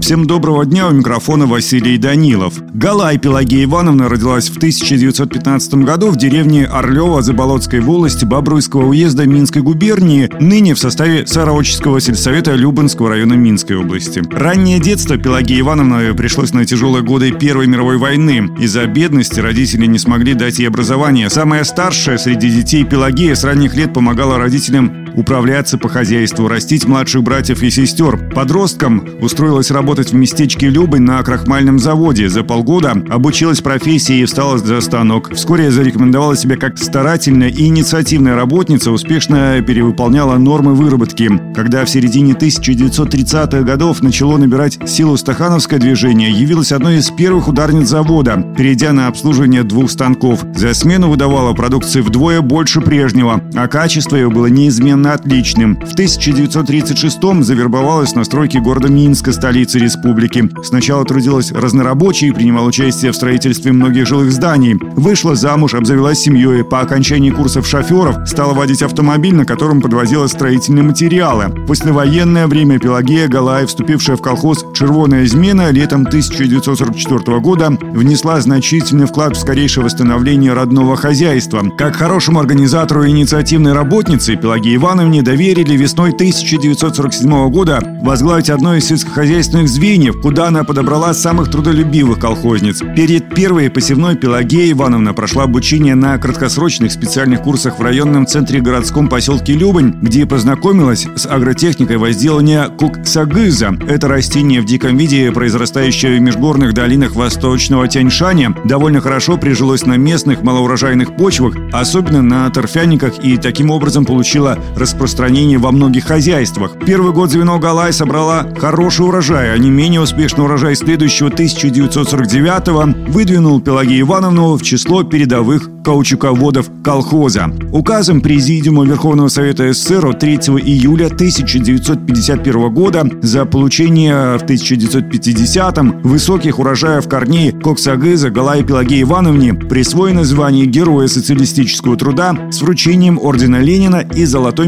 Всем доброго дня, у микрофона Василий Данилов. Галай Пелагея Ивановна родилась в 1915 году в деревне Орлева Заболотской волости Бобруйского уезда Минской губернии, ныне в составе Сороческого сельсовета Любанского района Минской области. Раннее детство Пелагеи Ивановны пришлось на тяжелые годы Первой мировой войны. Из-за бедности родители не смогли дать ей образование. Самая старшая среди детей Пелагея с ранних лет помогала родителям управляться по хозяйству, растить младших братьев и сестер. Подросткам устроилась работать в местечке Любань на крахмальном заводе. За полгода обучилась профессии и встала за станок. Вскоре зарекомендовала себя как старательная и инициативная работница, успешно перевыполняла нормы выработки. Когда в середине 1930-х годов начало набирать силу стахановское движение, явилась одной из первых ударниц завода, перейдя на обслуживание двух станков. За смену выдавала продукции вдвое больше прежнего, а качество ее было неизменно совершенно отличным. В 1936-м завербовалась на стройке города Минска, столицы республики. Сначала трудилась разнорабочей, принимала участие в строительстве многих жилых зданий. Вышла замуж, обзавелась семьей. По окончании курсов шоферов стала водить автомобиль, на котором подвозила строительные материалы. В послевоенное время Пелагея Галай, вступившая в колхоз «Червоная измена», летом 1944 года внесла значительный вклад в скорейшее восстановление родного хозяйства. Как хорошему организатору и инициативной работнице Пелагея Ивановне доверили весной 1947 года возглавить одно из сельскохозяйственных звеньев, куда она подобрала самых трудолюбивых колхозниц. Перед первой посевной Пелагея Ивановна прошла обучение на краткосрочных специальных курсах в районном центре городском поселке Любань, где познакомилась с агротехникой возделывания куксагыза. Это растение в диком виде, произрастающее в межгорных долинах восточного Тяньшаня, довольно хорошо прижилось на местных малоурожайных почвах, особенно на торфяниках, и таким образом получила распространение во многих хозяйствах. Первый год звено Галай собрала хороший урожай, а не менее успешный урожай следующего 1949-го выдвинул Пелагею Ивановну в число передовых каучуководов колхоза. Указом Президиума Верховного Совета СССР от 3 июля 1951 года за получение в 1950-м высоких урожаев корней коксагыза Галай Пелагеи Ивановне присвоено звание Героя социалистического труда с вручением Ордена Ленина и золотой